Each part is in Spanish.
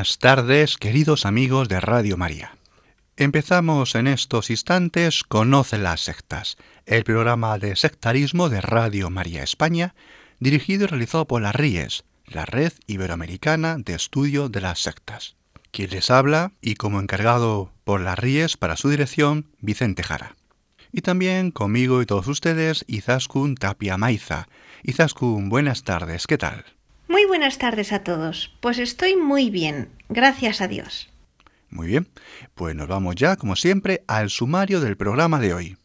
Buenas tardes, queridos amigos de Radio María. Empezamos en estos instantes Conoce las sectas, el programa de sectarismo de Radio María España, dirigido y realizado por las RIES, la Red Iberoamericana de Estudio de las Sectas. Quien les habla, y como encargado por las RIES para su dirección, Vicente Jara. Y también conmigo y todos ustedes, Izaskun Tapia Maiza. Izaskun, buenas tardes, ¿qué tal? Muy buenas tardes a todos. Pues estoy muy bien, gracias a Dios. Muy bien, pues nos vamos ya, como siempre, al sumario del programa de hoy.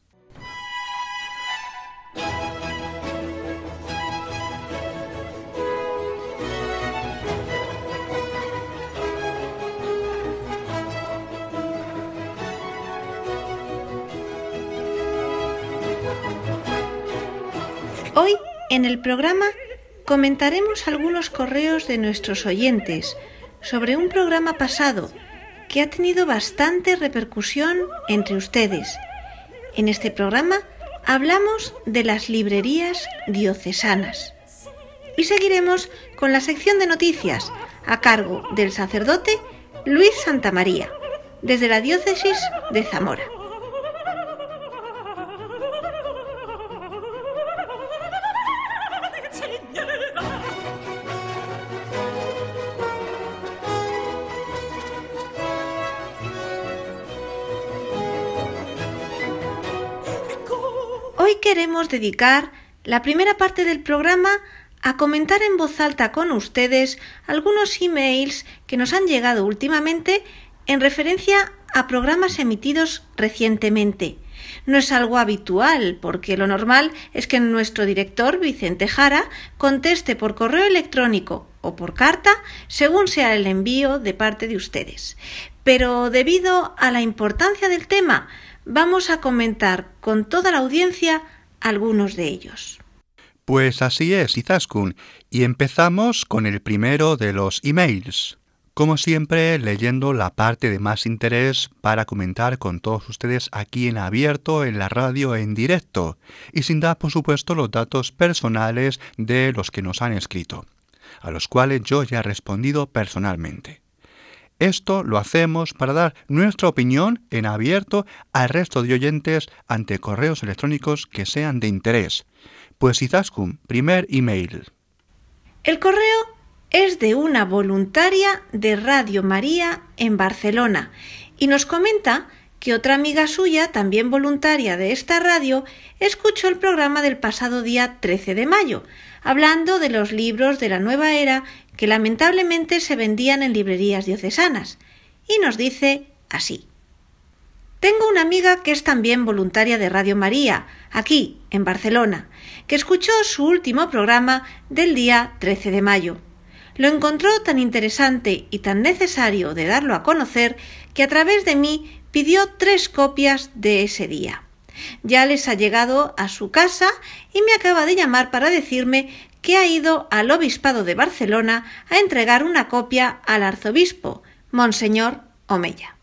Hoy, en el programa, comentaremos algunos correos de nuestros oyentes sobre un programa pasado que ha tenido bastante repercusión entre ustedes. En este programa hablamos de las librerías diocesanas. Y seguiremos con la sección de noticias a cargo del sacerdote Luis Santamaría, desde la diócesis de Zamora. Queremos dedicar la primera parte del programa a comentar en voz alta con ustedes algunos emails que nos han llegado últimamente en referencia a programas emitidos recientemente. No es algo habitual, porque lo normal es que nuestro director, Vicente Jara, conteste por correo electrónico o por carta, según sea el envío de parte de ustedes. Pero debido a la importancia del tema, vamos a comentar con toda la audiencia algunos de ellos. Pues así es, Izaskun, y empezamos con el primero de los emails. Como siempre, leyendo la parte de más interés para comentar con todos ustedes aquí en abierto, en la radio en directo, y sin dar, por supuesto, los datos personales de los que nos han escrito, a los cuales yo ya he respondido personalmente. Esto lo hacemos para dar nuestra opinión en abierto al resto de oyentes ante correos electrónicos que sean de interés. Pues Izaskun, primer email. El correo es de una voluntaria de Radio María en Barcelona y nos comenta que otra amiga suya, también voluntaria de esta radio, escuchó el programa del pasado día 13 de mayo, hablando de los libros de la nueva era que lamentablemente se vendían en librerías diocesanas, y nos dice así. Tengo una amiga que es también voluntaria de Radio María, aquí, en Barcelona, que escuchó su último programa del día 13 de mayo. Lo encontró tan interesante y tan necesario de darlo a conocer que a través de mí pidió tres copias de ese día. Ya les ha llegado a su casa y me acaba de llamar para decirme que ha ido al Obispado de Barcelona a entregar una copia al arzobispo, Monseñor Omeya.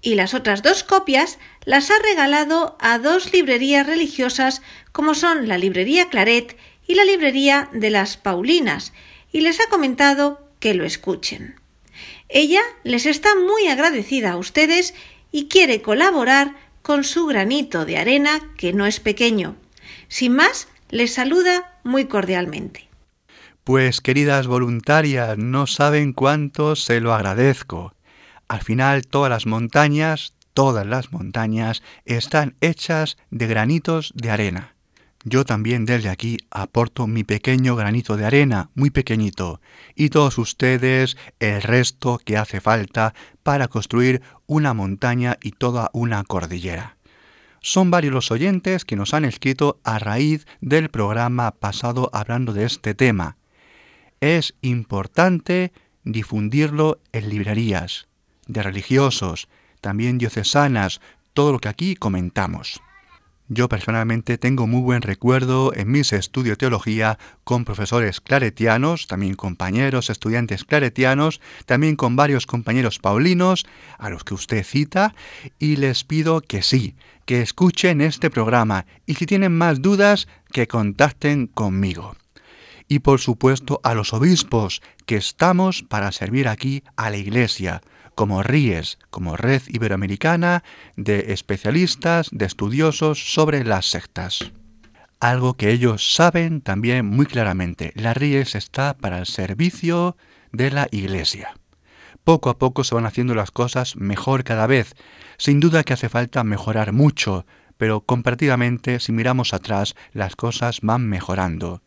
Y las otras dos copias las ha regalado a dos librerías religiosas como son la librería Claret y la librería de las Paulinas, y les ha comentado que lo escuchen. Ella les está muy agradecida a ustedes y quiere colaborar con su granito de arena, que no es pequeño. Sin más, les saluda muy cordialmente. Pues queridas voluntarias, no saben cuánto se lo agradezco. Al final todas las montañas, todas las montañas están hechas de granitos de arena. Yo también desde aquí aporto mi pequeño granito de arena, muy pequeñito, y todos ustedes el resto que hace falta para construir una montaña y toda una cordillera. Son varios los oyentes que nos han escrito a raíz del programa pasado hablando de este tema. Es importante difundirlo en librerías, de religiosos, también diocesanas, todo lo que aquí comentamos. Yo personalmente tengo muy buen recuerdo en mis estudios de teología con profesores claretianos, también compañeros, estudiantes claretianos, también con varios compañeros paulinos, a los que usted cita, y les pido que sí, que escuchen este programa y si tienen más dudas, que contacten conmigo. Y por supuesto a los obispos, que estamos para servir aquí a la Iglesia como RIES, como Red Iberoamericana de especialistas, de estudiosos sobre las sectas. Algo que ellos saben también muy claramente, la RIES está para el servicio de la Iglesia. Poco a poco se van haciendo las cosas mejor cada vez. Sin duda que hace falta mejorar mucho, pero comparativamente, si miramos atrás, las cosas van mejorando.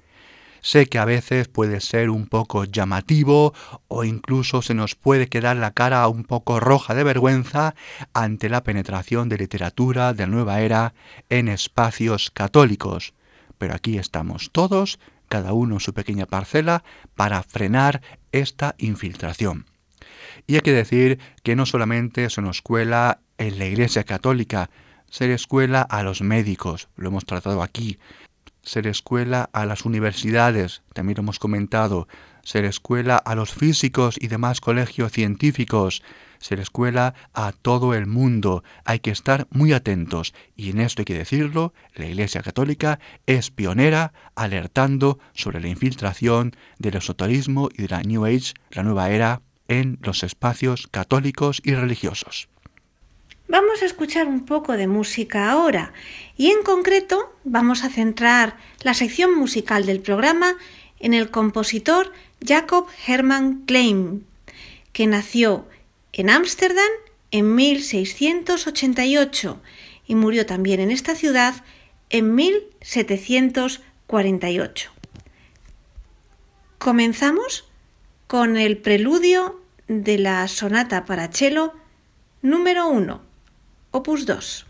Sé que a veces puede ser un poco llamativo o incluso se nos puede quedar la cara un poco roja de vergüenza ante la penetración de literatura de nueva era en espacios católicos. Pero aquí estamos todos, cada uno en su pequeña parcela, para frenar esta infiltración. Y hay que decir que no solamente se nos cuela en la Iglesia Católica, se le escuela a los médicos, lo hemos tratado aquí, ser escuela a las universidades, también lo hemos comentado, ser escuela a los físicos y demás colegios científicos, ser escuela a todo el mundo. Hay que estar muy atentos y en esto hay que decirlo, la Iglesia Católica es pionera alertando sobre la infiltración del esoterismo y de la New Age, la nueva era, en los espacios católicos y religiosos. Vamos a escuchar un poco de música ahora y en concreto vamos a centrar la sección musical del programa en el compositor Jacob Hermann Klein, que nació en Ámsterdam en 1688 y murió también en esta ciudad en 1748. Comenzamos con el preludio de la sonata para cello número 1 Opus 2.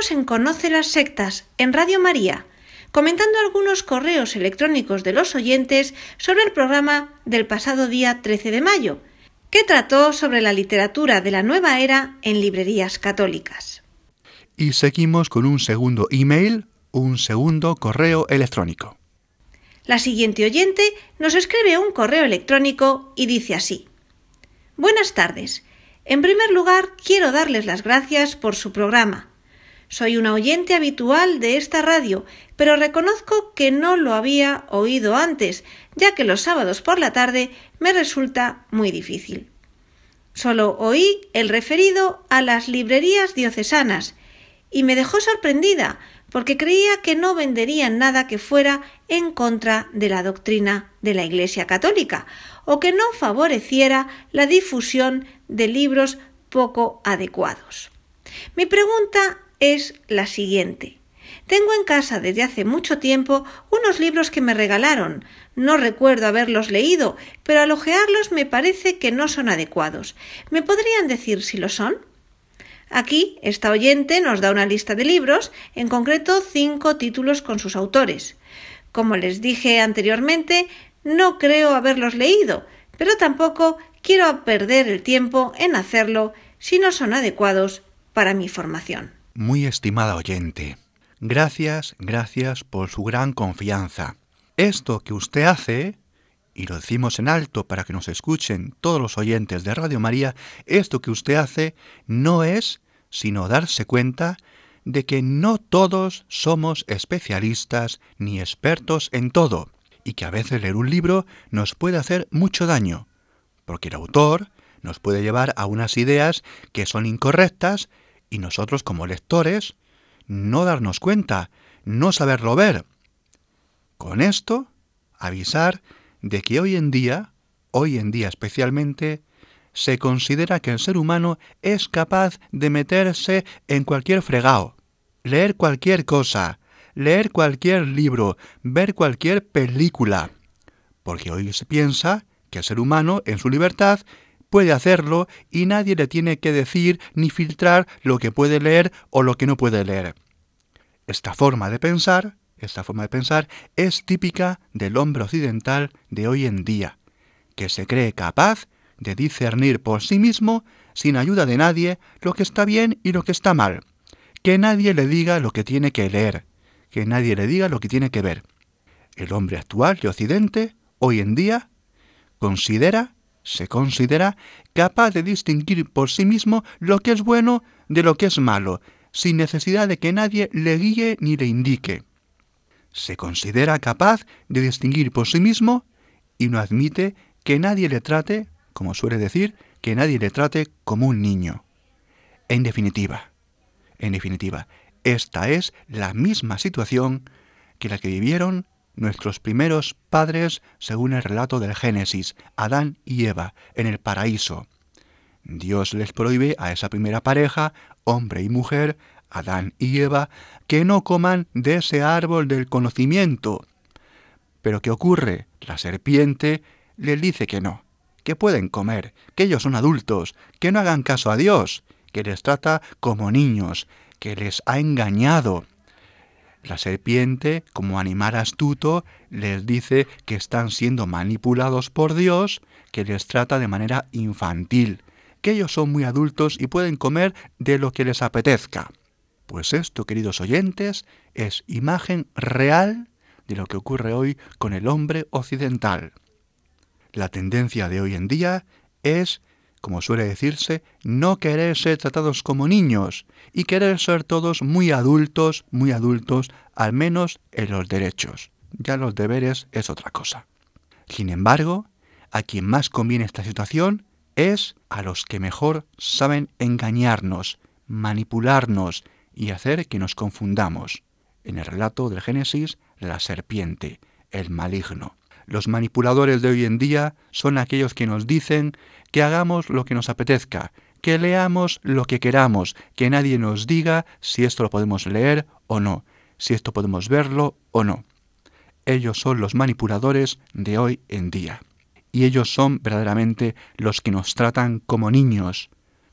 Estamos en Conoce las Sectas, en Radio María, comentando algunos correos electrónicos de los oyentes sobre el programa del pasado día 13 de mayo, que trató sobre la literatura de la nueva era en librerías católicas. Y seguimos con un segundo email, un segundo correo electrónico. La siguiente oyente nos escribe un correo electrónico y dice así. Buenas tardes. En primer lugar, quiero darles las gracias por su programa soy una oyente habitual de esta radio, pero reconozco que no lo había oído antes, ya que los sábados por la tarde me resulta muy difícil. Solo oí el referido a las librerías diocesanas y me dejó sorprendida porque creía que no venderían nada que fuera en contra de la doctrina de la Iglesia Católica o que no favoreciera la difusión de libros poco adecuados. Mi pregunta es la siguiente. Tengo en casa desde hace mucho tiempo unos libros que me regalaron. No recuerdo haberlos leído, pero al ojearlos me parece que no son adecuados. ¿Me podrían decir si lo son? Aquí, esta oyente nos da una lista de libros, en concreto cinco títulos con sus autores. Como les dije anteriormente, no creo haberlos leído, pero tampoco quiero perder el tiempo en hacerlo si no son adecuados para mi formación. Muy estimada oyente, gracias, gracias por su gran confianza. Esto que usted hace, y lo decimos en alto para que nos escuchen todos los oyentes de Radio María, esto que usted hace no es sino darse cuenta de que no todos somos especialistas ni expertos en todo, y que a veces leer un libro nos puede hacer mucho daño, porque el autor nos puede llevar a unas ideas que son incorrectas y nosotros como lectores no darnos cuenta, no saberlo ver. Con esto, avisar de que hoy en día, hoy en día especialmente, se considera que el ser humano es capaz de meterse en cualquier fregado, leer cualquier cosa, leer cualquier libro, ver cualquier película, porque hoy se piensa que el ser humano, en su libertad, puede hacerlo y nadie le tiene que decir ni filtrar lo que puede leer o lo que no puede leer. Esta forma de pensar esta forma de pensar es típica del hombre occidental de hoy en día, que se cree capaz de discernir por sí mismo, sin ayuda de nadie, lo que está bien y lo que está mal. Que nadie le diga lo que tiene que leer, que nadie le diga lo que tiene que ver. El hombre actual de Occidente, hoy en día, considera, se considera capaz de distinguir por sí mismo lo que es bueno de lo que es malo, sin necesidad de que nadie le guíe ni le indique se considera capaz de distinguir por sí mismo y no admite que nadie le trate, como suele decir, que nadie le trate como un niño. En definitiva, en definitiva, esta es la misma situación que la que vivieron nuestros primeros padres según el relato del Génesis, Adán y Eva, en el paraíso. Dios les prohíbe a esa primera pareja, hombre y mujer, Adán y Eva, que no coman de ese árbol del conocimiento. Pero ¿qué ocurre? La serpiente les dice que no, que pueden comer, que ellos son adultos, que no hagan caso a Dios, que les trata como niños, que les ha engañado. La serpiente, como animal astuto, les dice que están siendo manipulados por Dios, que les trata de manera infantil, que ellos son muy adultos y pueden comer de lo que les apetezca. Pues esto, queridos oyentes, es imagen real de lo que ocurre hoy con el hombre occidental. La tendencia de hoy en día es, como suele decirse, no querer ser tratados como niños y querer ser todos muy adultos, muy adultos, al menos en los derechos. Ya los deberes es otra cosa. Sin embargo, a quien más conviene esta situación es a los que mejor saben engañarnos, manipularnos, y hacer que nos confundamos. En el relato del Génesis, la serpiente, el maligno. Los manipuladores de hoy en día son aquellos que nos dicen que hagamos lo que nos apetezca, que leamos lo que queramos, que nadie nos diga si esto lo podemos leer o no, si esto podemos verlo o no. Ellos son los manipuladores de hoy en día. Y ellos son verdaderamente los que nos tratan como niños,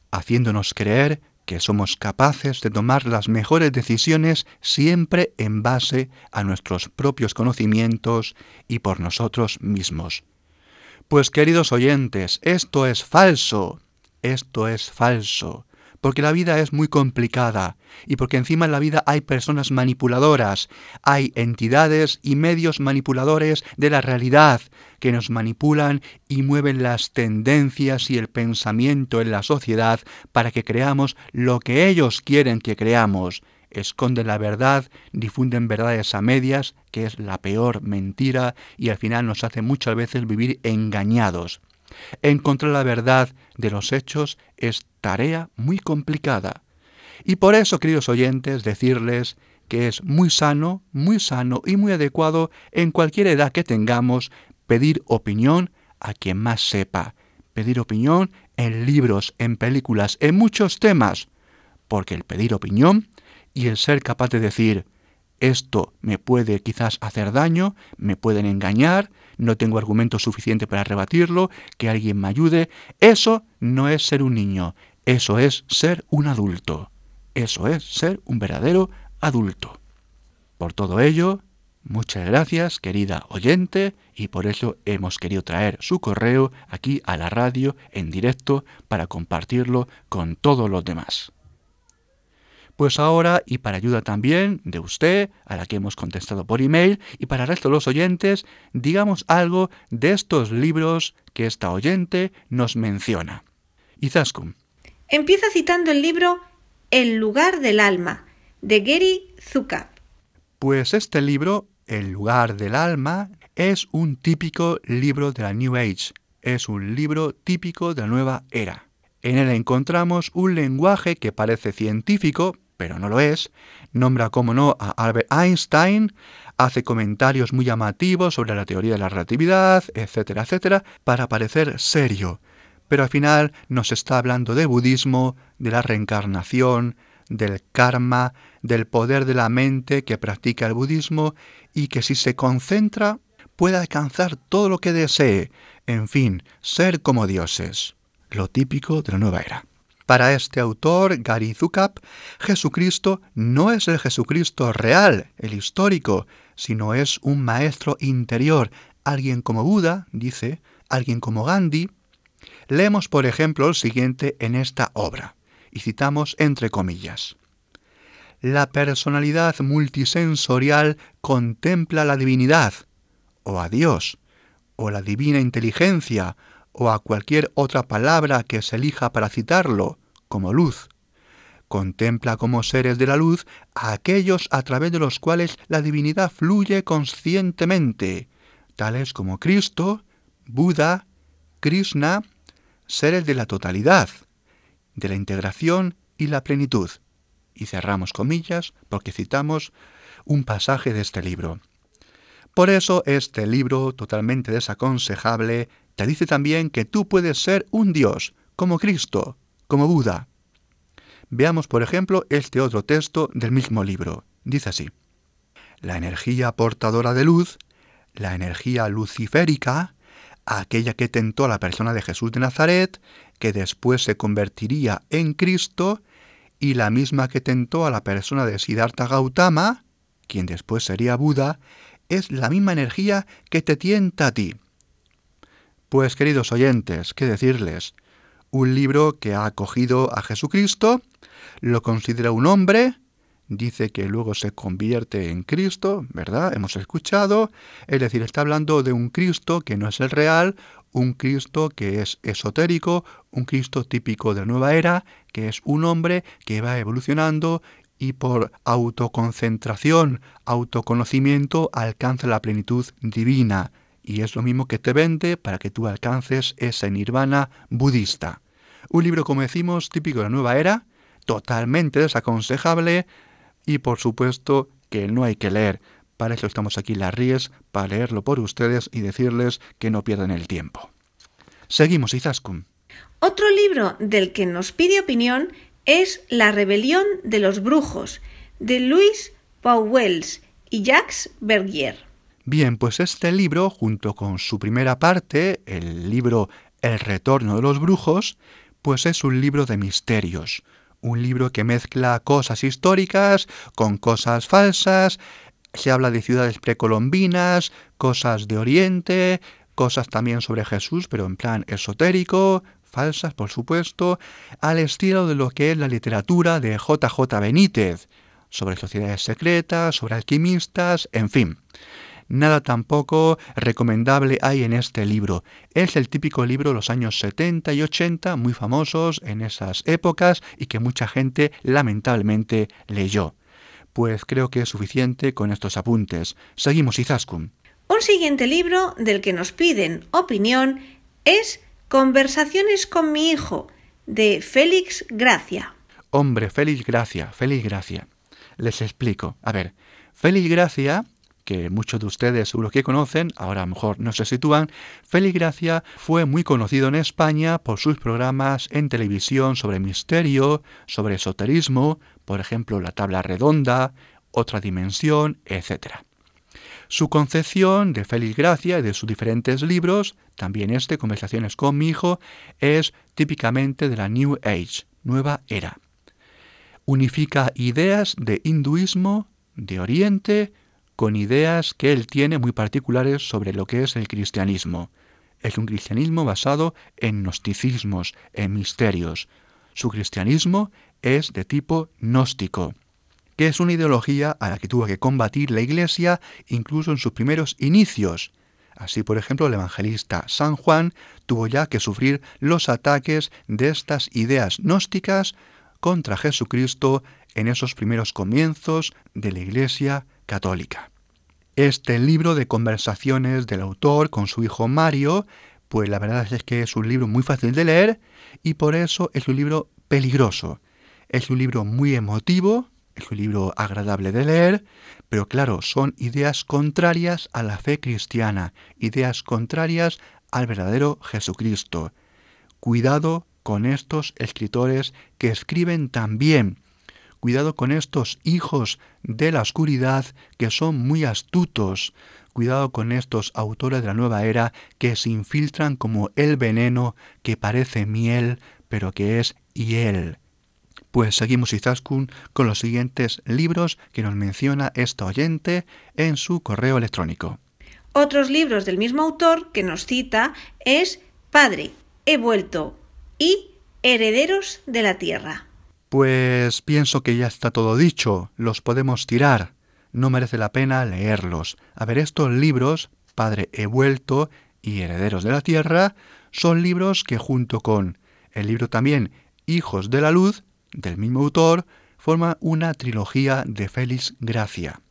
haciéndonos creer que somos capaces de tomar las mejores decisiones siempre en base a nuestros propios conocimientos y por nosotros mismos. Pues queridos oyentes, esto es falso, esto es falso porque la vida es muy complicada y porque encima en la vida hay personas manipuladoras, hay entidades y medios manipuladores de la realidad que nos manipulan y mueven las tendencias y el pensamiento en la sociedad para que creamos lo que ellos quieren que creamos. Esconden la verdad, difunden verdades a medias, que es la peor mentira, y al final nos hace muchas veces vivir engañados. Encontrar la verdad de los hechos es tarea muy complicada. Y por eso, queridos oyentes, decirles que es muy sano, muy sano y muy adecuado en cualquier edad que tengamos pedir opinión a quien más sepa, pedir opinión en libros, en películas, en muchos temas, porque el pedir opinión y el ser capaz de decir, esto me puede quizás hacer daño, me pueden engañar, no tengo argumento suficiente para rebatirlo, que alguien me ayude. Eso no es ser un niño, eso es ser un adulto. Eso es ser un verdadero adulto. Por todo ello, muchas gracias, querida oyente, y por eso hemos querido traer su correo aquí a la radio en directo para compartirlo con todos los demás. Pues ahora, y para ayuda también de usted, a la que hemos contestado por email, y para el resto de los oyentes, digamos algo de estos libros que esta oyente nos menciona. Izaskun. Empieza citando el libro El lugar del alma, de Gary Zukav. Pues este libro, El lugar del alma, es un típico libro de la New Age, es un libro típico de la nueva era. En él encontramos un lenguaje que parece científico, pero no lo es, nombra como no a Albert Einstein, hace comentarios muy llamativos sobre la teoría de la relatividad, etcétera, etcétera, para parecer serio. Pero al final nos está hablando de budismo, de la reencarnación, del karma, del poder de la mente que practica el budismo y que si se concentra puede alcanzar todo lo que desee, en fin, ser como dioses lo típico de la nueva era. Para este autor, Gary Zukav, Jesucristo no es el Jesucristo real, el histórico, sino es un maestro interior, alguien como Buda, dice, alguien como Gandhi. Leemos, por ejemplo, el siguiente en esta obra, y citamos entre comillas. La personalidad multisensorial contempla la divinidad, o a Dios, o la divina inteligencia, o a cualquier otra palabra que se elija para citarlo, como luz. Contempla como seres de la luz a aquellos a través de los cuales la divinidad fluye conscientemente, tales como Cristo, Buda, Krishna, seres de la totalidad, de la integración y la plenitud. Y cerramos comillas porque citamos un pasaje de este libro. Por eso este libro, totalmente desaconsejable, te dice también que tú puedes ser un Dios, como Cristo, como Buda. Veamos, por ejemplo, este otro texto del mismo libro. Dice así. La energía portadora de luz, la energía luciférica, aquella que tentó a la persona de Jesús de Nazaret, que después se convertiría en Cristo, y la misma que tentó a la persona de Siddhartha Gautama, quien después sería Buda, es la misma energía que te tienta a ti. Pues queridos oyentes, ¿qué decirles? Un libro que ha acogido a Jesucristo, lo considera un hombre, dice que luego se convierte en Cristo, ¿verdad? Hemos escuchado, es decir, está hablando de un Cristo que no es el real, un Cristo que es esotérico, un Cristo típico de la nueva era, que es un hombre que va evolucionando y por autoconcentración, autoconocimiento alcanza la plenitud divina y es lo mismo que te vende para que tú alcances ese nirvana budista. Un libro, como decimos, típico de la nueva era, totalmente desaconsejable y por supuesto que no hay que leer. Para eso estamos aquí las Ries, para leerlo por ustedes y decirles que no pierdan el tiempo. Seguimos, Izaskun. Otro libro del que nos pide opinión es La rebelión de los brujos, de Louis Pauwels y Jacques Bergier. Bien, pues este libro, junto con su primera parte, el libro El retorno de los brujos, pues es un libro de misterios, un libro que mezcla cosas históricas con cosas falsas, se habla de ciudades precolombinas, cosas de Oriente, cosas también sobre Jesús, pero en plan esotérico, falsas por supuesto, al estilo de lo que es la literatura de JJ Benítez, sobre sociedades secretas, sobre alquimistas, en fin. Nada tampoco recomendable hay en este libro. Es el típico libro de los años 70 y 80, muy famosos en esas épocas y que mucha gente lamentablemente leyó. Pues creo que es suficiente con estos apuntes. Seguimos, Izaskun. Un siguiente libro del que nos piden opinión es Conversaciones con mi hijo, de Félix Gracia. Hombre, Félix Gracia, Félix Gracia. Les explico. A ver, Félix Gracia que muchos de ustedes seguro que conocen, ahora mejor no se sitúan, Félix Gracia fue muy conocido en España por sus programas en televisión sobre misterio, sobre esoterismo, por ejemplo La Tabla Redonda, Otra Dimensión, etc. Su concepción de Félix Gracia y de sus diferentes libros, también este, Conversaciones con mi hijo, es típicamente de la New Age, nueva era. Unifica ideas de hinduismo, de Oriente, con ideas que él tiene muy particulares sobre lo que es el cristianismo. Es un cristianismo basado en gnosticismos, en misterios. Su cristianismo es de tipo gnóstico, que es una ideología a la que tuvo que combatir la Iglesia incluso en sus primeros inicios. Así, por ejemplo, el evangelista San Juan tuvo ya que sufrir los ataques de estas ideas gnósticas contra Jesucristo en esos primeros comienzos de la Iglesia católica. Este libro de conversaciones del autor con su hijo Mario, pues la verdad es que es un libro muy fácil de leer y por eso es un libro peligroso. Es un libro muy emotivo, es un libro agradable de leer, pero claro, son ideas contrarias a la fe cristiana, ideas contrarias al verdadero Jesucristo. Cuidado con estos escritores que escriben tan bien, Cuidado con estos hijos de la oscuridad que son muy astutos. Cuidado con estos autores de la nueva era que se infiltran como el veneno que parece miel, pero que es hiel. Pues seguimos Izaskun con los siguientes libros que nos menciona esta oyente en su correo electrónico. Otros libros del mismo autor que nos cita es Padre, he vuelto y Herederos de la Tierra. Pues pienso que ya está todo dicho, los podemos tirar, no merece la pena leerlos. A ver, estos libros, Padre he vuelto y Herederos de la Tierra, son libros que junto con el libro también Hijos de la Luz, del mismo autor, forman una trilogía de Félix Gracia.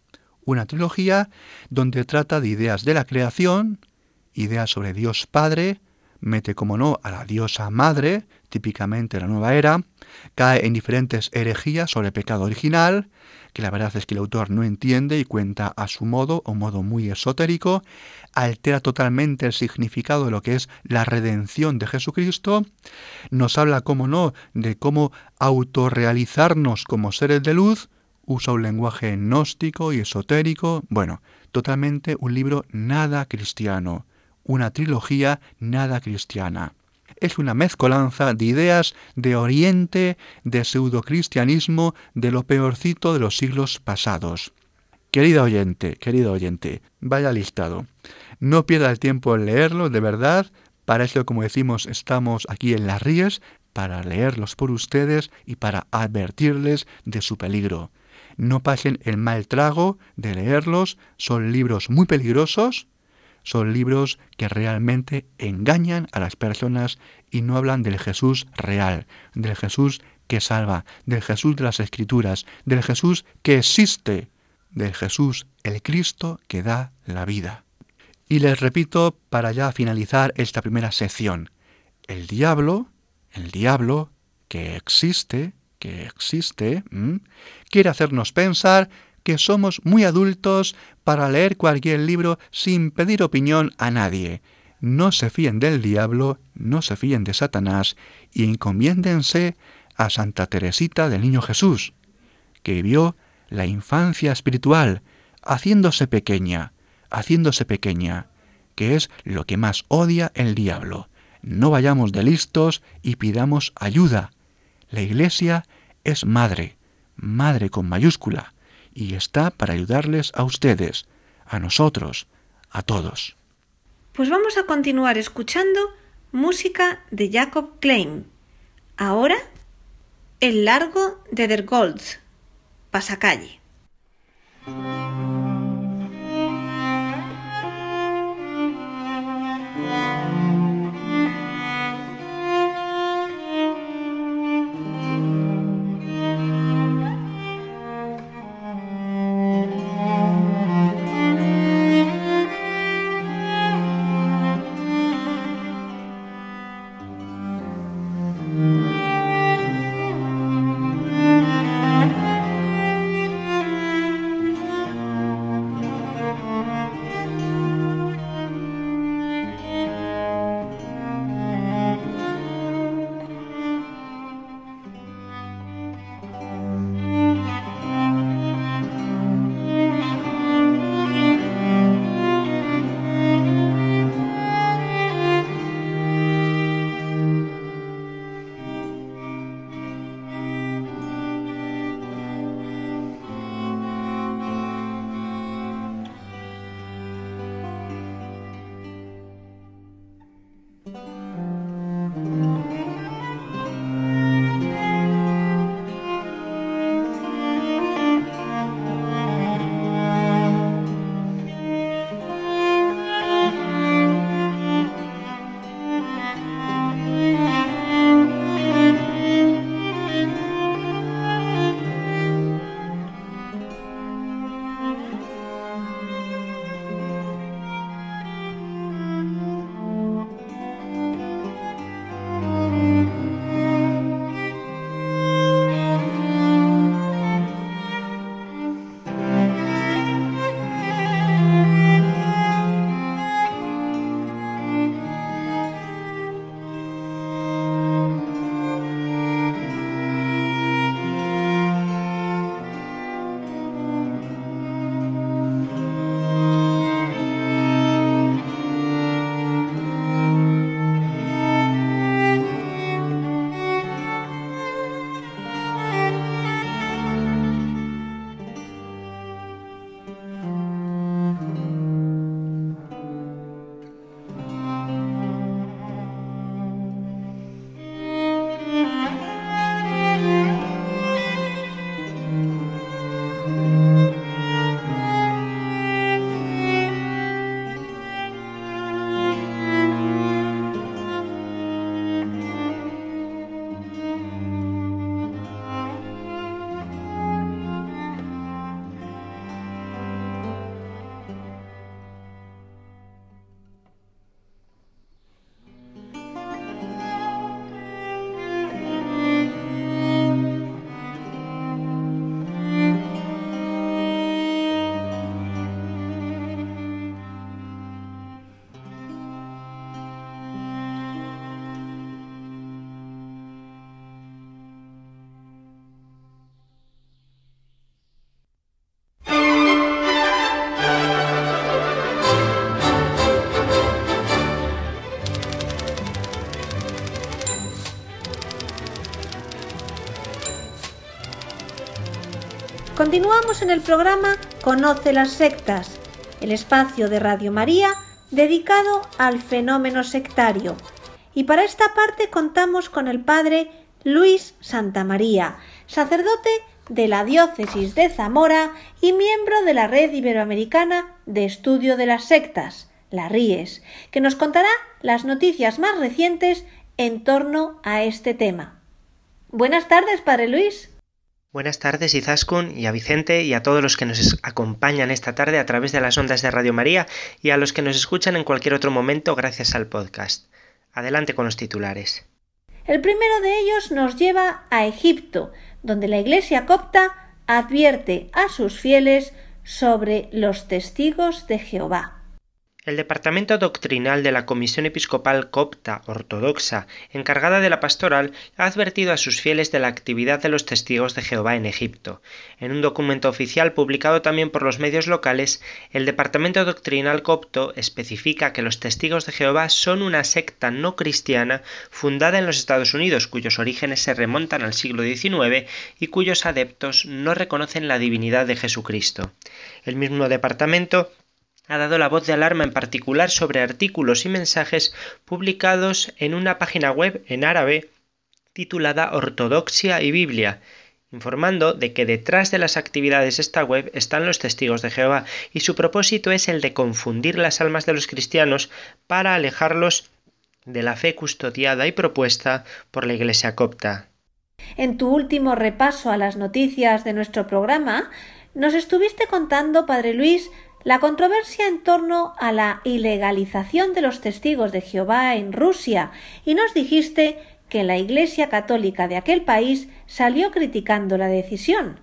Una trilogía donde trata de ideas de la creación, ideas sobre Dios Padre, mete como no a la diosa madre, típicamente la nueva era, cae en diferentes herejías sobre el pecado original, que la verdad es que el autor no entiende y cuenta a su modo, un modo muy esotérico, altera totalmente el significado de lo que es la redención de Jesucristo, nos habla, como no, de cómo autorrealizarnos como seres de luz, usa un lenguaje gnóstico y esotérico, bueno, totalmente un libro nada cristiano, una trilogía nada cristiana es una mezcolanza de ideas de Oriente, de pseudocristianismo, de lo peorcito de los siglos pasados. Querido oyente, querido oyente, vaya listado. No pierda el tiempo en leerlo, de verdad. Para eso, como decimos, estamos aquí en las Ríes, para leerlos por ustedes y para advertirles de su peligro. No pasen el mal trago de leerlos, son libros muy peligrosos, son libros que realmente engañan a las personas y no hablan del Jesús real, del Jesús que salva, del Jesús de las Escrituras, del Jesús que existe, del Jesús el Cristo que da la vida. Y les repito para ya finalizar esta primera sección, el diablo, el diablo que existe, que existe, quiere hacernos pensar que somos muy adultos para leer cualquier libro sin pedir opinión a nadie. No se fíen del diablo, no se fíen de Satanás y encomiéndense a Santa Teresita del Niño Jesús, que vivió la infancia espiritual, haciéndose pequeña, haciéndose pequeña, que es lo que más odia el diablo. No vayamos de listos y pidamos ayuda. La Iglesia es madre, madre con mayúscula, y está para ayudarles a ustedes, a nosotros, a todos. Pues vamos a continuar escuchando música de Jacob Klein. Ahora, El largo de Der Golds, Pasacalle. Continuamos en el programa Conoce las sectas, el espacio de Radio María dedicado al fenómeno sectario. Y para esta parte contamos con el padre Luis Santamaría, sacerdote de la diócesis de Zamora y miembro de la Red Iberoamericana de Estudio de las Sectas, la RIES, que nos contará las noticias más recientes en torno a este tema. Buenas tardes, Padre Luis. Buenas tardes, Izaskun, y a Vicente y a todos los que nos acompañan esta tarde a través de las ondas de Radio María y a los que nos escuchan en cualquier otro momento gracias al podcast. Adelante con los titulares. El primero de ellos nos lleva a Egipto, donde la Iglesia copta advierte a sus fieles sobre los testigos de Jehová. El Departamento Doctrinal de la Comisión Episcopal Copta Ortodoxa, encargada de la pastoral, ha advertido a sus fieles de la actividad de los testigos de Jehová en Egipto. En un documento oficial publicado también por los medios locales, el Departamento Doctrinal Copto especifica que los testigos de Jehová son una secta no cristiana fundada en los Estados Unidos, cuyos orígenes se remontan al siglo XIX y cuyos adeptos no reconocen la divinidad de Jesucristo. El mismo departamento ha dado la voz de alarma en particular sobre artículos y mensajes publicados en una página web en árabe titulada Ortodoxia y Biblia, informando de que detrás de las actividades de esta web están los testigos de Jehová y su propósito es el de confundir las almas de los cristianos para alejarlos de la fe custodiada y propuesta por la Iglesia copta. En tu último repaso a las noticias de nuestro programa, nos estuviste contando, Padre Luis, la controversia en torno a la ilegalización de los testigos de Jehová en Rusia y nos dijiste que la Iglesia Católica de aquel país salió criticando la decisión.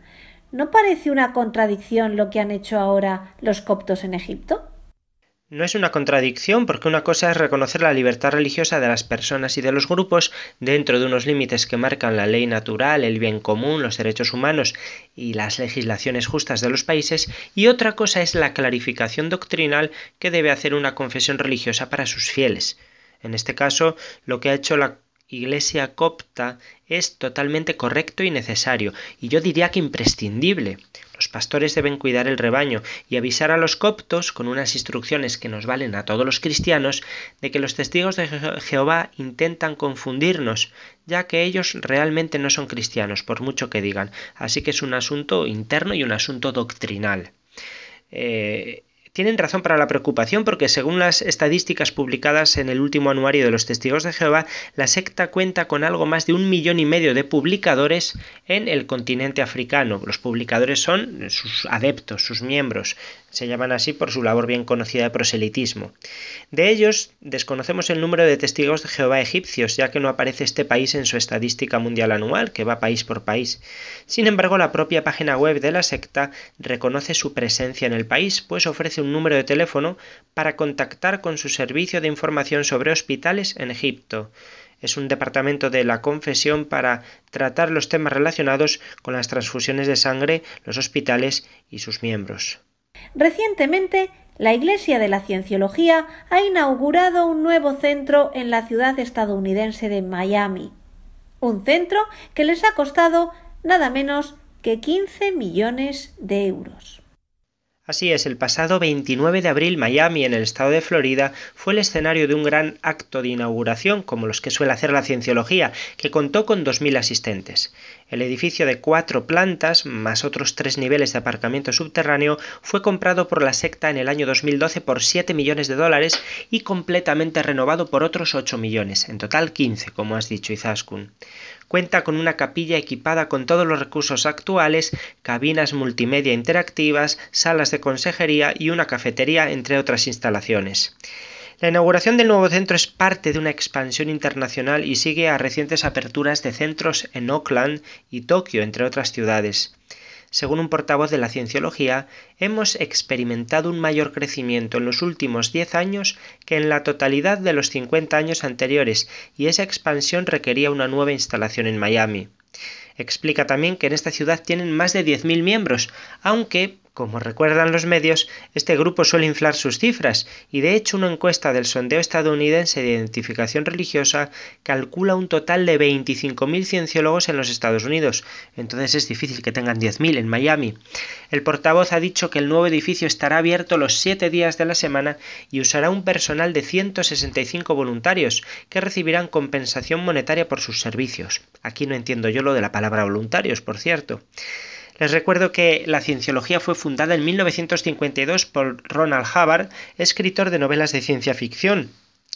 ¿No parece una contradicción lo que han hecho ahora los coptos en Egipto? No es una contradicción porque una cosa es reconocer la libertad religiosa de las personas y de los grupos dentro de unos límites que marcan la ley natural, el bien común, los derechos humanos y las legislaciones justas de los países, y otra cosa es la clarificación doctrinal que debe hacer una confesión religiosa para sus fieles. En este caso, lo que ha hecho la Iglesia copta es totalmente correcto y necesario, y yo diría que imprescindible. Los pastores deben cuidar el rebaño y avisar a los coptos, con unas instrucciones que nos valen a todos los cristianos, de que los testigos de Jehová intentan confundirnos, ya que ellos realmente no son cristianos, por mucho que digan. Así que es un asunto interno y un asunto doctrinal. Eh, tienen razón para la preocupación porque según las estadísticas publicadas en el último anuario de los testigos de Jehová, la secta cuenta con algo más de un millón y medio de publicadores en el continente africano. Los publicadores son sus adeptos, sus miembros. Se llaman así por su labor bien conocida de proselitismo. De ellos desconocemos el número de testigos de Jehová egipcios, ya que no aparece este país en su estadística mundial anual, que va país por país. Sin embargo, la propia página web de la secta reconoce su presencia en el país, pues ofrece un número de teléfono para contactar con su servicio de información sobre hospitales en Egipto. Es un departamento de la confesión para tratar los temas relacionados con las transfusiones de sangre, los hospitales y sus miembros. Recientemente, la Iglesia de la Cienciología ha inaugurado un nuevo centro en la ciudad estadounidense de Miami. Un centro que les ha costado nada menos que 15 millones de euros. Así es, el pasado 29 de abril Miami, en el estado de Florida, fue el escenario de un gran acto de inauguración, como los que suele hacer la cienciología, que contó con 2.000 asistentes. El edificio de cuatro plantas, más otros tres niveles de aparcamiento subterráneo, fue comprado por la secta en el año 2012 por 7 millones de dólares y completamente renovado por otros 8 millones, en total 15, como has dicho Izaskun. Cuenta con una capilla equipada con todos los recursos actuales, cabinas multimedia interactivas, salas de consejería y una cafetería, entre otras instalaciones. La inauguración del nuevo centro es parte de una expansión internacional y sigue a recientes aperturas de centros en Oakland y Tokio, entre otras ciudades. Según un portavoz de la cienciología, hemos experimentado un mayor crecimiento en los últimos 10 años que en la totalidad de los 50 años anteriores y esa expansión requería una nueva instalación en Miami. Explica también que en esta ciudad tienen más de 10.000 miembros, aunque Como recuerdan los medios, este grupo suele inflar sus cifras y de hecho una encuesta del sondeo estadounidense de identificación religiosa calcula un total de 25.000 cienciólogos en los Estados Unidos, entonces es difícil que tengan 10.000 en Miami. El portavoz ha dicho que el nuevo edificio estará abierto los 7 días de la semana y usará un personal de 165 voluntarios que recibirán compensación monetaria por sus servicios. Aquí no entiendo yo lo de la palabra voluntarios, por cierto. Les recuerdo que la cienciología fue fundada en 1952 por Ronald Hubbard, escritor de novelas de ciencia ficción,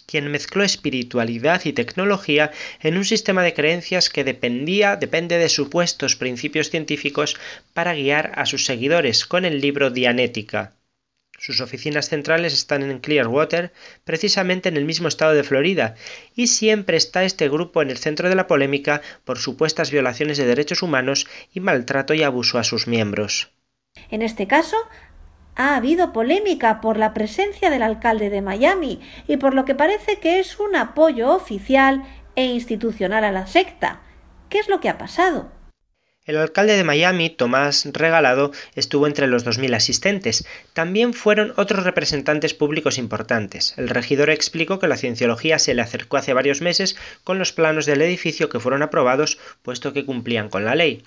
quien mezcló espiritualidad y tecnología en un sistema de creencias que dependía, depende de supuestos principios científicos para guiar a sus seguidores con el libro Dianética. Sus oficinas centrales están en Clearwater, precisamente en el mismo estado de Florida, y siempre está este grupo en el centro de la polémica por supuestas violaciones de derechos humanos y maltrato y abuso a sus miembros. En este caso, ha habido polémica por la presencia del alcalde de Miami y por lo que parece que es un apoyo oficial e institucional a la secta. ¿Qué es lo que ha pasado? El alcalde de Miami, Tomás Regalado, estuvo entre los 2.000 asistentes. También fueron otros representantes públicos importantes. El regidor explicó que la cienciología se le acercó hace varios meses con los planos del edificio que fueron aprobados, puesto que cumplían con la ley.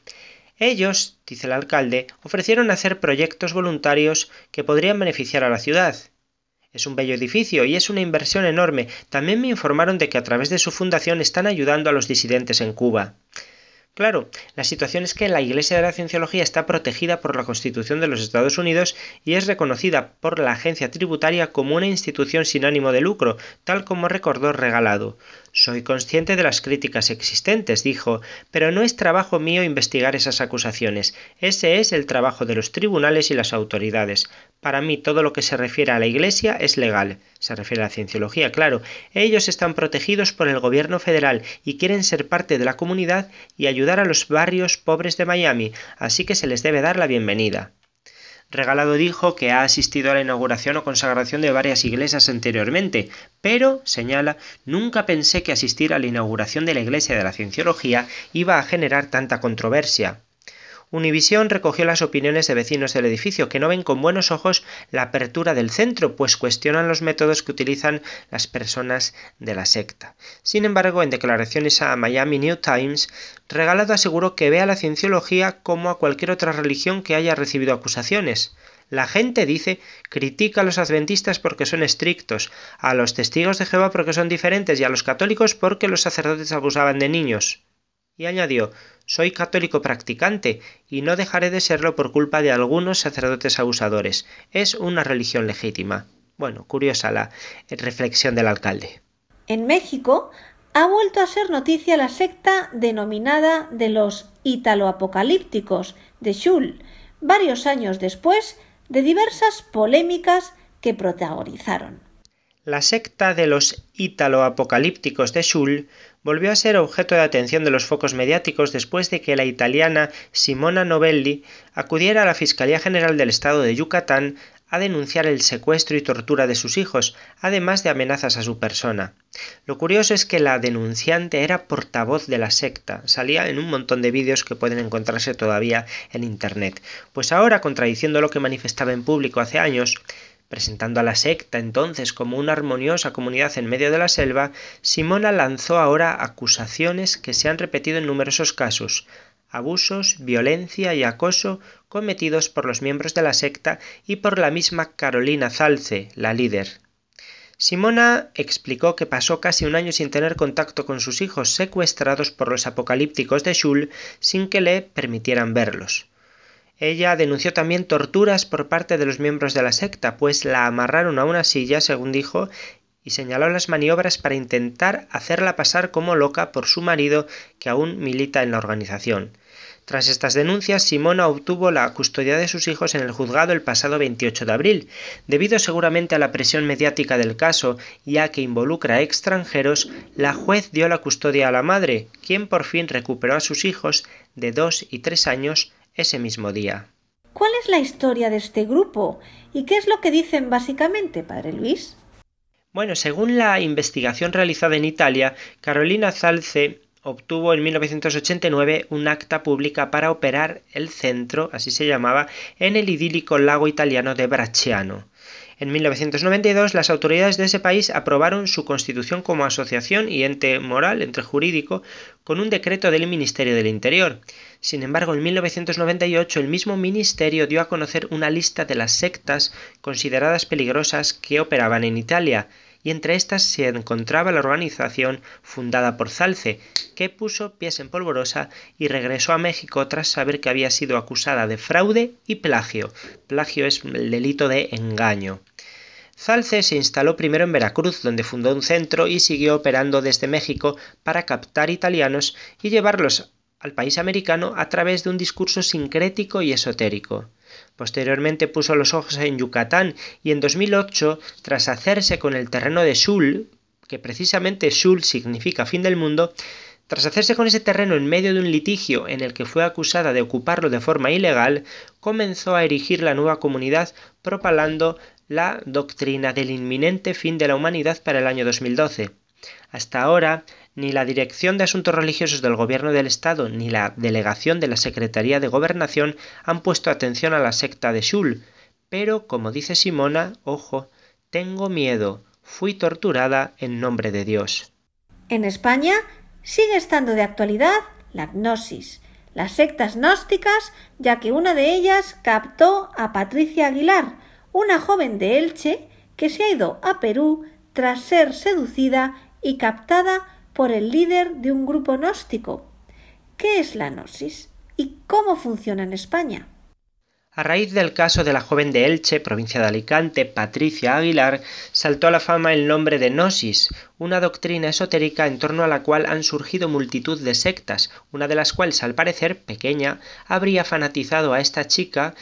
Ellos, dice el alcalde, ofrecieron hacer proyectos voluntarios que podrían beneficiar a la ciudad. Es un bello edificio y es una inversión enorme. También me informaron de que a través de su fundación están ayudando a los disidentes en Cuba. Claro, la situación es que la Iglesia de la Cienciología está protegida por la Constitución de los Estados Unidos y es reconocida por la agencia tributaria como una institución sin ánimo de lucro, tal como recordó Regalado. Soy consciente de las críticas existentes, dijo, pero no es trabajo mío investigar esas acusaciones. Ese es el trabajo de los tribunales y las autoridades. Para mí todo lo que se refiere a la Iglesia es legal. Se refiere a la cienciología, claro. Ellos están protegidos por el gobierno federal y quieren ser parte de la comunidad y ayudar a los barrios pobres de Miami, así que se les debe dar la bienvenida. Regalado dijo que ha asistido a la inauguración o consagración de varias iglesias anteriormente, pero, señala, nunca pensé que asistir a la inauguración de la iglesia de la cienciología iba a generar tanta controversia. Univisión recogió las opiniones de vecinos del edificio que no ven con buenos ojos la apertura del centro, pues cuestionan los métodos que utilizan las personas de la secta. Sin embargo, en declaraciones a Miami New Times, Regalado aseguró que ve a la cienciología como a cualquier otra religión que haya recibido acusaciones. La gente, dice, critica a los adventistas porque son estrictos, a los testigos de Jehová porque son diferentes y a los católicos porque los sacerdotes abusaban de niños. Y añadió soy católico practicante y no dejaré de serlo por culpa de algunos sacerdotes abusadores. Es una religión legítima. Bueno, curiosa la reflexión del alcalde. En México ha vuelto a ser noticia la secta denominada de los italoapocalípticos de Schul, varios años después de diversas polémicas que protagonizaron. La secta de los italoapocalípticos de Schul volvió a ser objeto de atención de los focos mediáticos después de que la italiana Simona Novelli acudiera a la Fiscalía General del Estado de Yucatán a denunciar el secuestro y tortura de sus hijos, además de amenazas a su persona. Lo curioso es que la denunciante era portavoz de la secta, salía en un montón de vídeos que pueden encontrarse todavía en Internet. Pues ahora, contradiciendo lo que manifestaba en público hace años, Presentando a la secta entonces como una armoniosa comunidad en medio de la selva, Simona lanzó ahora acusaciones que se han repetido en numerosos casos, abusos, violencia y acoso cometidos por los miembros de la secta y por la misma Carolina Zalce, la líder. Simona explicó que pasó casi un año sin tener contacto con sus hijos secuestrados por los apocalípticos de Shul sin que le permitieran verlos. Ella denunció también torturas por parte de los miembros de la secta, pues la amarraron a una silla, según dijo, y señaló las maniobras para intentar hacerla pasar como loca por su marido, que aún milita en la organización. Tras estas denuncias, Simona obtuvo la custodia de sus hijos en el juzgado el pasado 28 de abril. Debido seguramente a la presión mediática del caso, ya que involucra a extranjeros, la juez dio la custodia a la madre, quien por fin recuperó a sus hijos de dos y tres años ese mismo día. ¿Cuál es la historia de este grupo y qué es lo que dicen básicamente, Padre Luis? Bueno, según la investigación realizada en Italia, Carolina Zalce obtuvo en 1989 un acta pública para operar el centro, así se llamaba, en el idílico lago italiano de Bracciano. En 1992 las autoridades de ese país aprobaron su constitución como asociación y ente moral, ente jurídico, con un decreto del Ministerio del Interior. Sin embargo, en 1998 el mismo ministerio dio a conocer una lista de las sectas consideradas peligrosas que operaban en Italia, y entre estas se encontraba la organización fundada por Zalce, que puso pies en polvorosa y regresó a México tras saber que había sido acusada de fraude y plagio. Plagio es el delito de engaño. Zalce se instaló primero en Veracruz, donde fundó un centro y siguió operando desde México para captar italianos y llevarlos al país americano a través de un discurso sincrético y esotérico. Posteriormente puso los ojos en Yucatán y en 2008, tras hacerse con el terreno de Sul, que precisamente Sul significa fin del mundo, tras hacerse con ese terreno en medio de un litigio en el que fue acusada de ocuparlo de forma ilegal, comenzó a erigir la nueva comunidad propalando la doctrina del inminente fin de la humanidad para el año 2012. Hasta ahora, ni la Dirección de Asuntos Religiosos del Gobierno del Estado ni la Delegación de la Secretaría de Gobernación han puesto atención a la secta de Shul, pero, como dice Simona, ojo, tengo miedo, fui torturada en nombre de Dios. En España sigue estando de actualidad la gnosis, las sectas gnósticas, ya que una de ellas captó a Patricia Aguilar, una joven de Elche que se ha ido a Perú tras ser seducida y captada por el líder de un grupo gnóstico. ¿Qué es la gnosis y cómo funciona en España? A raíz del caso de la joven de Elche, provincia de Alicante, Patricia Aguilar, saltó a la fama el nombre de Gnosis, una doctrina esotérica en torno a la cual han surgido multitud de sectas, una de las cuales, al parecer, pequeña, habría fanatizado a esta chica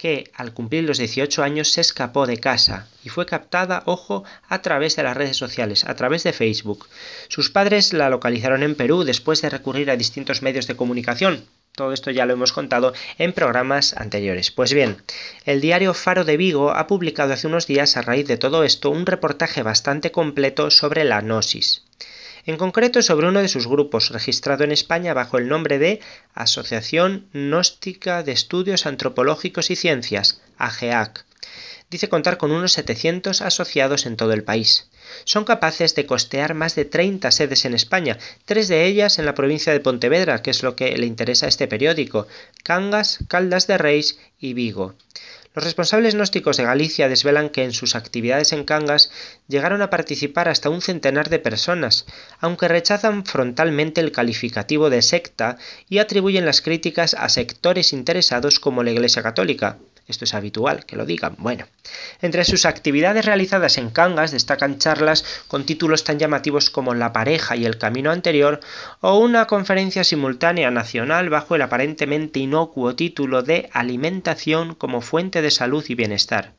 que al cumplir los 18 años se escapó de casa y fue captada, ojo, a través de las redes sociales, a través de Facebook. Sus padres la localizaron en Perú después de recurrir a distintos medios de comunicación. Todo esto ya lo hemos contado en programas anteriores. Pues bien, el diario Faro de Vigo ha publicado hace unos días a raíz de todo esto un reportaje bastante completo sobre la gnosis en concreto sobre uno de sus grupos, registrado en España bajo el nombre de Asociación Gnóstica de Estudios Antropológicos y Ciencias, AGEAC. Dice contar con unos 700 asociados en todo el país. Son capaces de costear más de 30 sedes en España, tres de ellas en la provincia de Pontevedra, que es lo que le interesa a este periódico, Cangas, Caldas de Reis y Vigo. Los responsables gnósticos de Galicia desvelan que en sus actividades en Cangas llegaron a participar hasta un centenar de personas, aunque rechazan frontalmente el calificativo de secta y atribuyen las críticas a sectores interesados como la Iglesia Católica. Esto es habitual que lo digan. Bueno, entre sus actividades realizadas en Cangas destacan charlas con títulos tan llamativos como La pareja y el camino anterior o una conferencia simultánea nacional bajo el aparentemente inocuo título de Alimentación como fuente de salud y bienestar.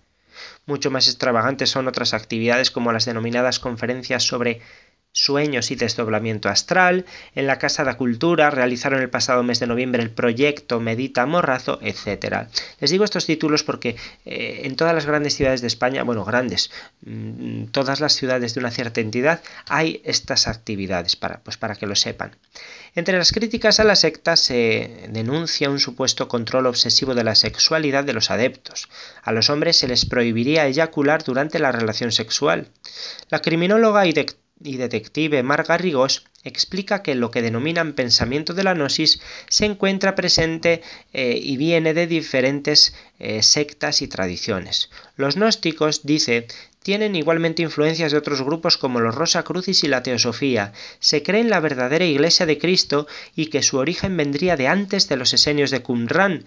Mucho más extravagantes son otras actividades como las denominadas conferencias sobre Sueños y desdoblamiento astral, en la Casa de Cultura realizaron el pasado mes de noviembre el proyecto Medita Morrazo, etc. Les digo estos títulos porque eh, en todas las grandes ciudades de España, bueno, grandes, mm, todas las ciudades de una cierta entidad, hay estas actividades, para, pues para que lo sepan. Entre las críticas a la secta se denuncia un supuesto control obsesivo de la sexualidad de los adeptos. A los hombres se les prohibiría eyacular durante la relación sexual. La criminóloga y y detective Marga Rigos explica que lo que denominan pensamiento de la gnosis se encuentra presente eh, y viene de diferentes eh, sectas y tradiciones. Los gnósticos, dice, tienen igualmente influencias de otros grupos como los Rosa Crucis y la Teosofía. Se cree en la verdadera Iglesia de Cristo y que su origen vendría de antes de los esenios de Qumran,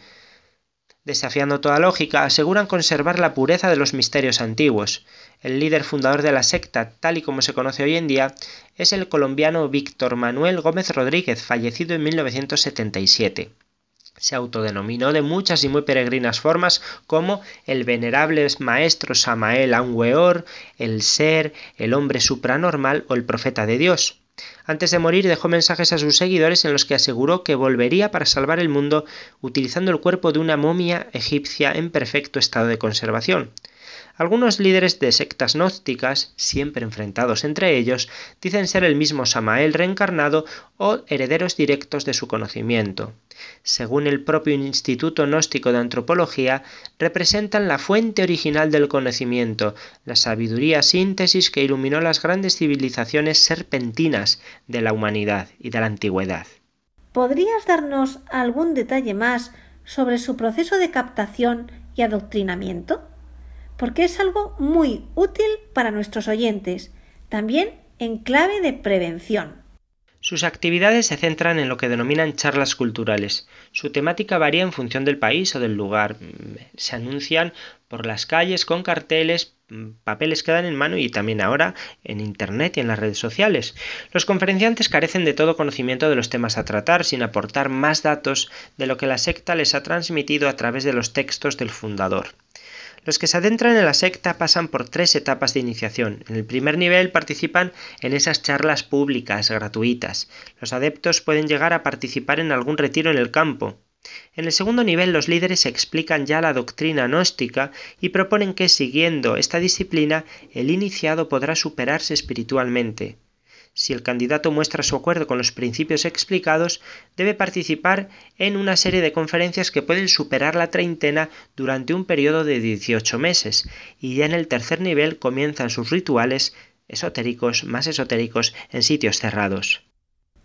desafiando toda lógica, aseguran conservar la pureza de los misterios antiguos. El líder fundador de la secta, tal y como se conoce hoy en día, es el colombiano Víctor Manuel Gómez Rodríguez, fallecido en 1977. Se autodenominó de muchas y muy peregrinas formas como el venerable maestro Samael Anweor, el ser, el hombre supranormal o el profeta de Dios. Antes de morir dejó mensajes a sus seguidores en los que aseguró que volvería para salvar el mundo utilizando el cuerpo de una momia egipcia en perfecto estado de conservación. Algunos líderes de sectas gnósticas, siempre enfrentados entre ellos, dicen ser el mismo Samael reencarnado o herederos directos de su conocimiento. Según el propio Instituto Gnóstico de Antropología, representan la fuente original del conocimiento, la sabiduría síntesis que iluminó las grandes civilizaciones serpentinas de la humanidad y de la antigüedad. ¿Podrías darnos algún detalle más sobre su proceso de captación y adoctrinamiento? Porque es algo muy útil para nuestros oyentes, también en clave de prevención. Sus actividades se centran en lo que denominan charlas culturales. Su temática varía en función del país o del lugar. Se anuncian por las calles con carteles, papeles que dan en mano y también ahora en Internet y en las redes sociales. Los conferenciantes carecen de todo conocimiento de los temas a tratar sin aportar más datos de lo que la secta les ha transmitido a través de los textos del fundador. Los que se adentran en la secta pasan por tres etapas de iniciación. En el primer nivel participan en esas charlas públicas gratuitas. Los adeptos pueden llegar a participar en algún retiro en el campo. En el segundo nivel los líderes explican ya la doctrina gnóstica y proponen que siguiendo esta disciplina el iniciado podrá superarse espiritualmente. Si el candidato muestra su acuerdo con los principios explicados, debe participar en una serie de conferencias que pueden superar la treintena durante un periodo de 18 meses, y ya en el tercer nivel comienzan sus rituales esotéricos, más esotéricos, en sitios cerrados.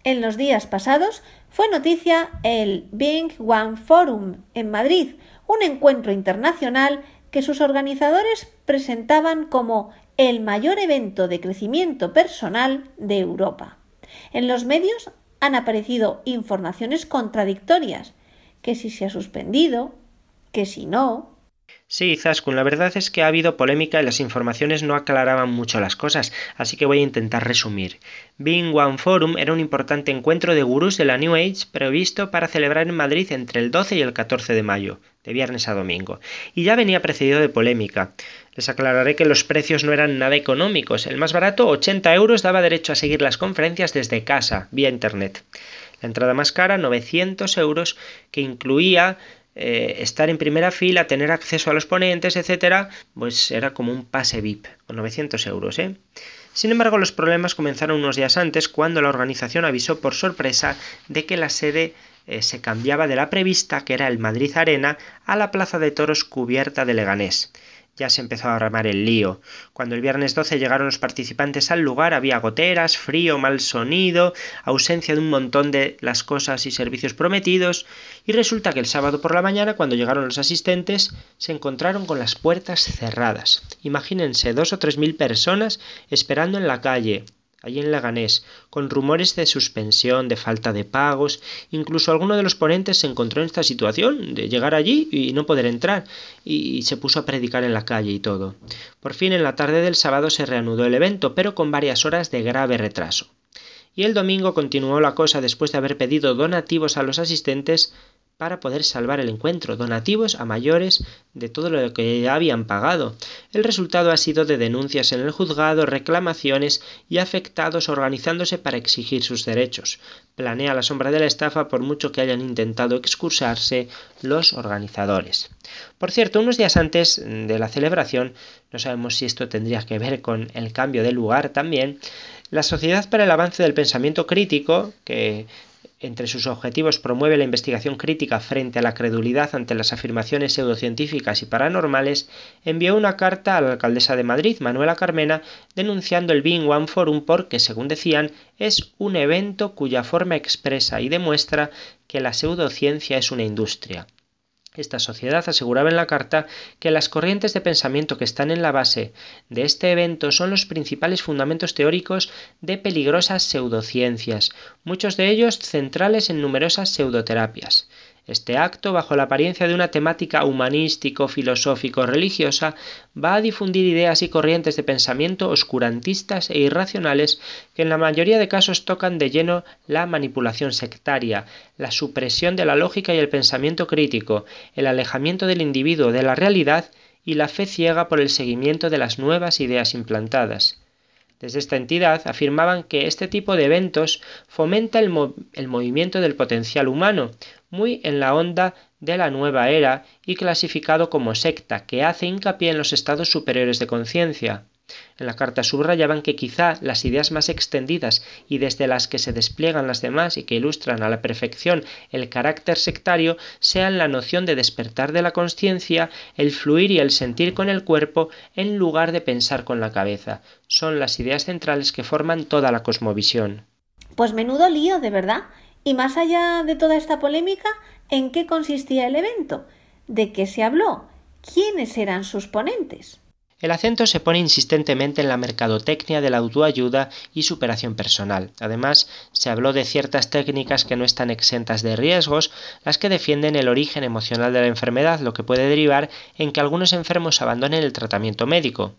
En los días pasados fue noticia el Bing One Forum en Madrid, un encuentro internacional que sus organizadores presentaban como el mayor evento de crecimiento personal de Europa. En los medios han aparecido informaciones contradictorias, que si se ha suspendido, que si no, Sí, Zaskun, la verdad es que ha habido polémica y las informaciones no aclaraban mucho las cosas, así que voy a intentar resumir. Being One Forum era un importante encuentro de gurús de la New Age previsto para celebrar en Madrid entre el 12 y el 14 de mayo, de viernes a domingo, y ya venía precedido de polémica. Les aclararé que los precios no eran nada económicos. El más barato, 80 euros, daba derecho a seguir las conferencias desde casa, vía Internet. La entrada más cara, 900 euros, que incluía eh, estar en primera fila, tener acceso a los ponentes, etcétera, pues era como un pase VIP, o 900 euros, ¿eh? Sin embargo, los problemas comenzaron unos días antes cuando la organización avisó por sorpresa de que la sede eh, se cambiaba de la prevista, que era el Madrid Arena, a la Plaza de Toros cubierta de Leganés ya se empezó a armar el lío. Cuando el viernes 12 llegaron los participantes al lugar había goteras, frío, mal sonido, ausencia de un montón de las cosas y servicios prometidos, y resulta que el sábado por la mañana, cuando llegaron los asistentes, se encontraron con las puertas cerradas. Imagínense dos o tres mil personas esperando en la calle, allí en Laganés, con rumores de suspensión, de falta de pagos, incluso alguno de los ponentes se encontró en esta situación de llegar allí y no poder entrar, y se puso a predicar en la calle y todo. Por fin en la tarde del sábado se reanudó el evento, pero con varias horas de grave retraso. Y el domingo continuó la cosa después de haber pedido donativos a los asistentes para poder salvar el encuentro, donativos a mayores de todo lo que ya habían pagado. El resultado ha sido de denuncias en el juzgado, reclamaciones y afectados organizándose para exigir sus derechos. Planea la sombra de la estafa por mucho que hayan intentado excusarse los organizadores. Por cierto, unos días antes de la celebración, no sabemos si esto tendría que ver con el cambio de lugar también, la Sociedad para el Avance del Pensamiento Crítico, que entre sus objetivos promueve la investigación crítica frente a la credulidad ante las afirmaciones pseudocientíficas y paranormales, envió una carta a la alcaldesa de Madrid, Manuela Carmena, denunciando el Being One Forum porque, según decían, es un evento cuya forma expresa y demuestra que la pseudociencia es una industria. Esta sociedad aseguraba en la carta que las corrientes de pensamiento que están en la base de este evento son los principales fundamentos teóricos de peligrosas pseudociencias, muchos de ellos centrales en numerosas pseudoterapias. Este acto, bajo la apariencia de una temática humanístico, filosófico, religiosa, va a difundir ideas y corrientes de pensamiento oscurantistas e irracionales que en la mayoría de casos tocan de lleno la manipulación sectaria, la supresión de la lógica y el pensamiento crítico, el alejamiento del individuo de la realidad y la fe ciega por el seguimiento de las nuevas ideas implantadas. Desde esta entidad afirmaban que este tipo de eventos fomenta el, movimiento del potencial humano, muy en la onda de la nueva era y clasificado como secta, que hace hincapié en los estados superiores de conciencia. En la carta subrayaban que quizá las ideas más extendidas y desde las que se despliegan las demás y que ilustran a la perfección el carácter sectario sean la noción de despertar de la conciencia, el fluir y el sentir con el cuerpo en lugar de pensar con la cabeza. Son las ideas centrales que forman toda la cosmovisión. Pues menudo lío, de verdad. Y más allá de toda esta polémica, ¿en qué consistía el evento? ¿De qué se habló? ¿Quiénes eran sus ponentes? El acento se pone insistentemente en la mercadotecnia de la autoayuda y superación personal. Además, se habló de ciertas técnicas que no están exentas de riesgos, las que defienden el origen emocional de la enfermedad, lo que puede derivar en que algunos enfermos abandonen el tratamiento médico.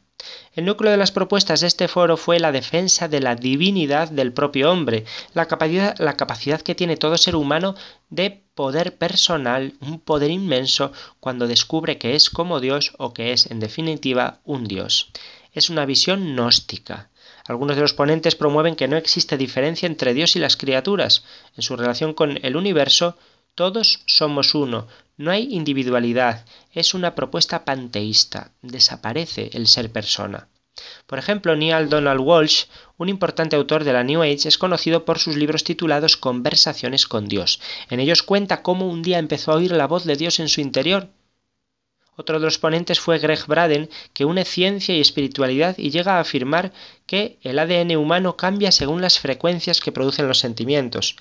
El núcleo de las propuestas de este foro fue la defensa de la divinidad del propio hombre, la capacidad, la capacidad, que tiene todo ser humano de poder personal, un poder inmenso cuando descubre que es como Dios o que es, en definitiva, un Dios. Es una visión gnóstica. Algunos de los ponentes promueven que no existe diferencia entre Dios y las criaturas. En su relación con el universo, todos somos uno, no hay individualidad, es una propuesta panteísta, desaparece el ser persona. Por ejemplo, Neil Donald Walsh, un importante autor de la New Age, es conocido por sus libros titulados Conversaciones con Dios. En ellos cuenta cómo un día empezó a oír la voz de Dios en su interior. Otro de los ponentes fue Greg Braden, que une ciencia y espiritualidad y llega a afirmar que el ADN humano cambia según las frecuencias que producen los sentimientos.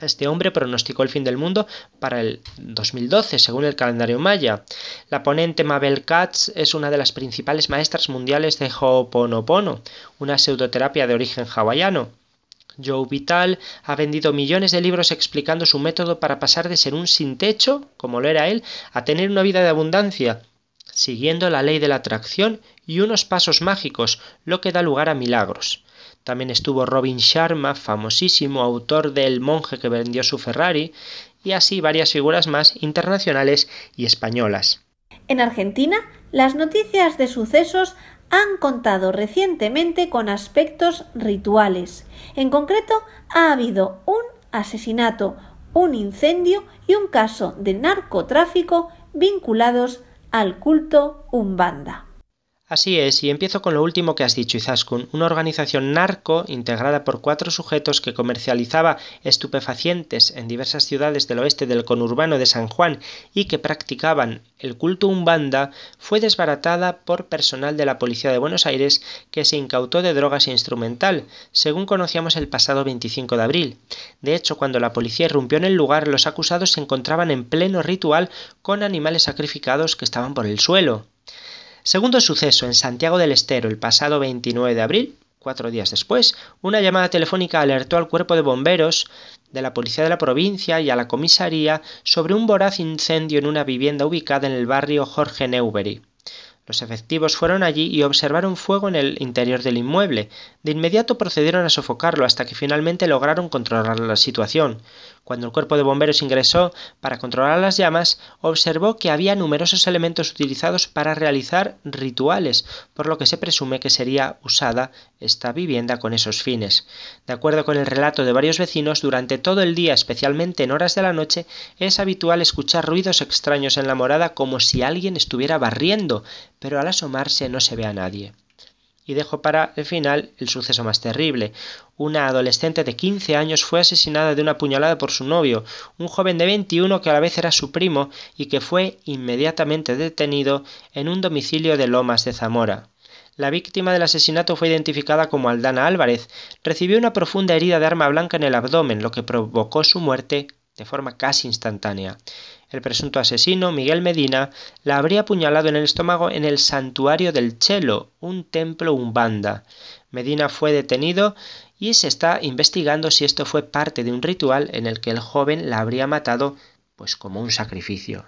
Este hombre pronosticó el fin del mundo para el 2012, según el calendario maya. La ponente Mabel Katz es una de las principales maestras mundiales de Ho'oponopono, una pseudoterapia de origen hawaiano. Joe Vital ha vendido millones de libros explicando su método para pasar de ser un sin techo, como lo era él, a tener una vida de abundancia, siguiendo la ley de la atracción y unos pasos mágicos, lo que da lugar a milagros. También estuvo Robin Sharma, famosísimo autor del monje que vendió su Ferrari, y así varias figuras más internacionales y españolas. En Argentina, las noticias de sucesos han contado recientemente con aspectos rituales. En concreto, ha habido un asesinato, un incendio y un caso de narcotráfico vinculados al culto Umbanda. Así es, y empiezo con lo último que has dicho, Izaskun, una organización narco integrada por cuatro sujetos que comercializaba estupefacientes en diversas ciudades del oeste del conurbano de San Juan y que practicaban el culto umbanda, fue desbaratada por personal de la Policía de Buenos Aires que se incautó de drogas e instrumental, según conocíamos el pasado 25 de abril. De hecho, cuando la policía irrumpió en el lugar, los acusados se encontraban en pleno ritual con animales sacrificados que estaban por el suelo. Segundo suceso en Santiago del Estero el pasado 29 de abril, cuatro días después, una llamada telefónica alertó al cuerpo de bomberos de la policía de la provincia y a la comisaría sobre un voraz incendio en una vivienda ubicada en el barrio Jorge Neubery. Los efectivos fueron allí y observaron fuego en el interior del inmueble. De inmediato procedieron a sofocarlo hasta que finalmente lograron controlar la situación. Cuando el cuerpo de bomberos ingresó para controlar las llamas, observó que había numerosos elementos utilizados para realizar rituales, por lo que se presume que sería usada esta vivienda con esos fines. De acuerdo con el relato de varios vecinos, durante todo el día, especialmente en horas de la noche, es habitual escuchar ruidos extraños en la morada como si alguien estuviera barriendo, pero al asomarse no se ve a nadie. Y dejo para el final el suceso más terrible. Una adolescente de 15 años fue asesinada de una puñalada por su novio, un joven de 21 que a la vez era su primo y que fue inmediatamente detenido en un domicilio de Lomas de Zamora. La víctima del asesinato fue identificada como Aldana Álvarez. Recibió una profunda herida de arma blanca en el abdomen, lo que provocó su muerte de forma casi instantánea. El presunto asesino, Miguel Medina, la habría apuñalado en el estómago en el santuario del Chelo, un templo umbanda. Medina fue detenido y se está investigando si esto fue parte de un ritual en el que el joven la habría matado pues como un sacrificio.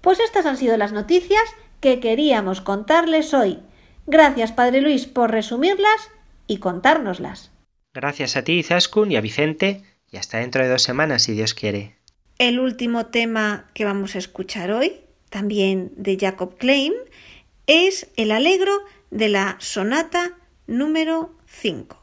Pues estas han sido las noticias que queríamos contarles hoy. Gracias, Padre Luis, por resumirlas y contárnoslas. Gracias a ti, Zaskun, y a Vicente, y hasta dentro de dos semanas, si Dios quiere. El último tema que vamos a escuchar hoy, también de Jacob Klein, es el alegro de la sonata número 5.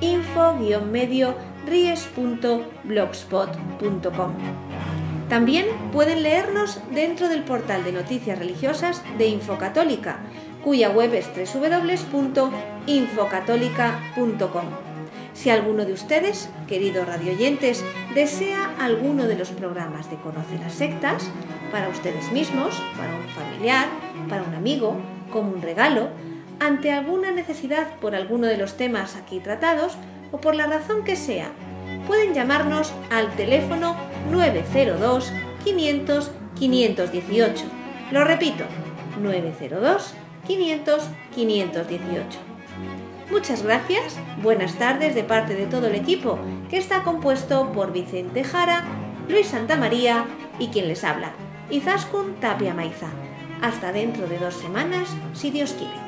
www.info-medio-ries.blogspot.com. También pueden leernos dentro del portal de noticias religiosas de Infocatólica, cuya web es www.infocatólica.com. Si alguno de ustedes, queridos radioyentes, desea alguno de los programas de Conoce las Sectas, para ustedes mismos, para un familiar, para un amigo, como un regalo, ante alguna necesidad por alguno de los temas aquí tratados o por la razón que sea, pueden llamarnos al teléfono 902 500 518. Lo repito, 902 500 518. Muchas gracias, buenas tardes de parte de todo el equipo, que está compuesto por Vicente Jara, Luis Santamaría y quien les habla, Izaskun Tapia Maiza. Hasta dentro de dos semanas, si Dios quiere.